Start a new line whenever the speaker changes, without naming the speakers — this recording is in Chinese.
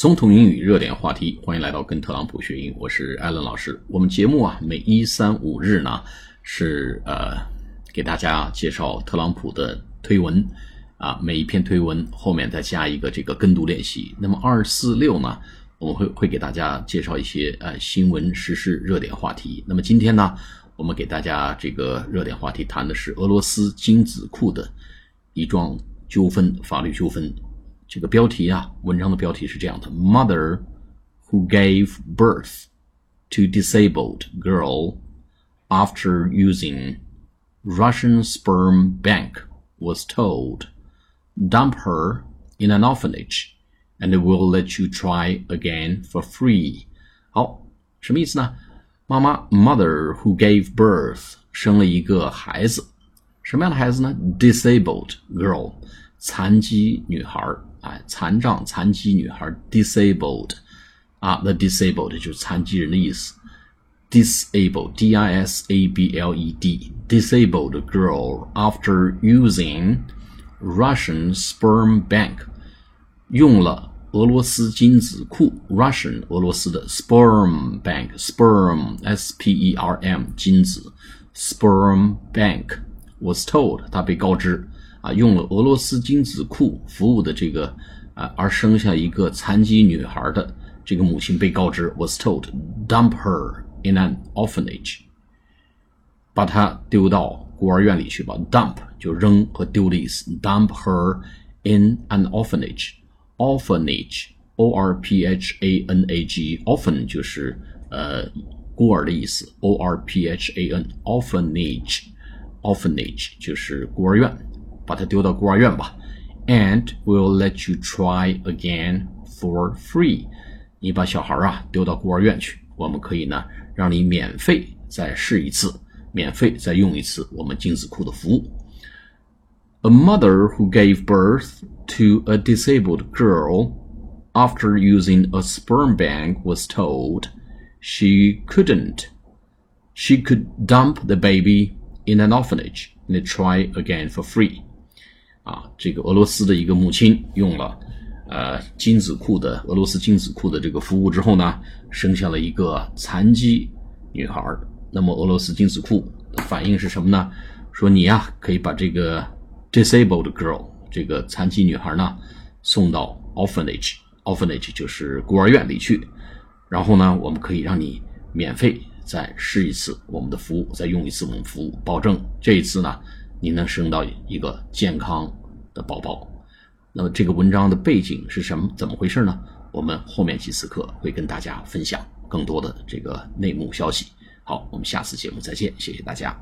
总统英语热点话题，欢迎来到跟特朗普学英，我是艾伦老师。我们节目啊，每一三五日呢是呃给大家介绍特朗普的推文啊，每一篇推文后面再加一个这个跟读练习。那么二四六呢，我们会会给大家介绍一些呃新闻时事热点话题。那么今天呢，我们给大家这个热点话题谈的是俄罗斯精子库的一桩纠纷，法律纠纷。这个标题啊，文章的标题是这样的：Mother who gave birth to disabled girl after using Russian sperm bank was told, dump her in an orphanage and we'll let you try again for free. 好，什么意思呢？妈妈 mother who gave birth 生了一个孩子，什么样的孩子呢？disabled girl 残疾女孩儿。 哎，残障、残疾女孩，disabled，啊，the disabled 就是残疾人的意思，disabled，d i s a b l e d，disabled girl after using Russian sperm bank，用了俄罗斯精子库，Russian 俄罗斯的 sperm bank，sperm，s p e r m 精子，sperm bank was told，他被告知。 啊，用了俄罗斯精子库服务的这个啊，而生下一个残疾女孩的这个母亲被告知，was told dump her in an orphanage，把她丢到孤儿院里去吧。dump 就扔和丢的意思，dump her in an orphanage，orphanage，o r p h a n a g，orphan 就是呃孤儿的意思，o r p h a n，orphanage，orphanage 就是孤儿院。把他丢到孤儿院吧，and we'll let you try again for free。你把小孩啊丢到孤儿院去，我们可以呢让你免费再试一次，免费再用一次我们精子库的服务。A mother who gave birth to a disabled girl after using a sperm bank was told she couldn't. She could dump the baby in an orphanage and try again for free. 啊，这个俄罗斯的一个母亲用了呃精子库的俄罗斯精子库的这个服务之后呢，生下了一个残疾女孩。那么俄罗斯精子库的反应是什么呢？说你呀可以把这个 disabled girl 这个残疾女孩呢送到 orphanage，orphanage 就是孤儿院里去。然后呢，我们可以让你免费再试一次我们的服务，再用一次我们服务，保证这一次呢你能生到一个健康。的宝宝，那么这个文章的背景是什么？怎么回事呢？我们后面几次课会跟大家分享更多的这个内幕消息。好，我们下次节目再见，谢谢大家。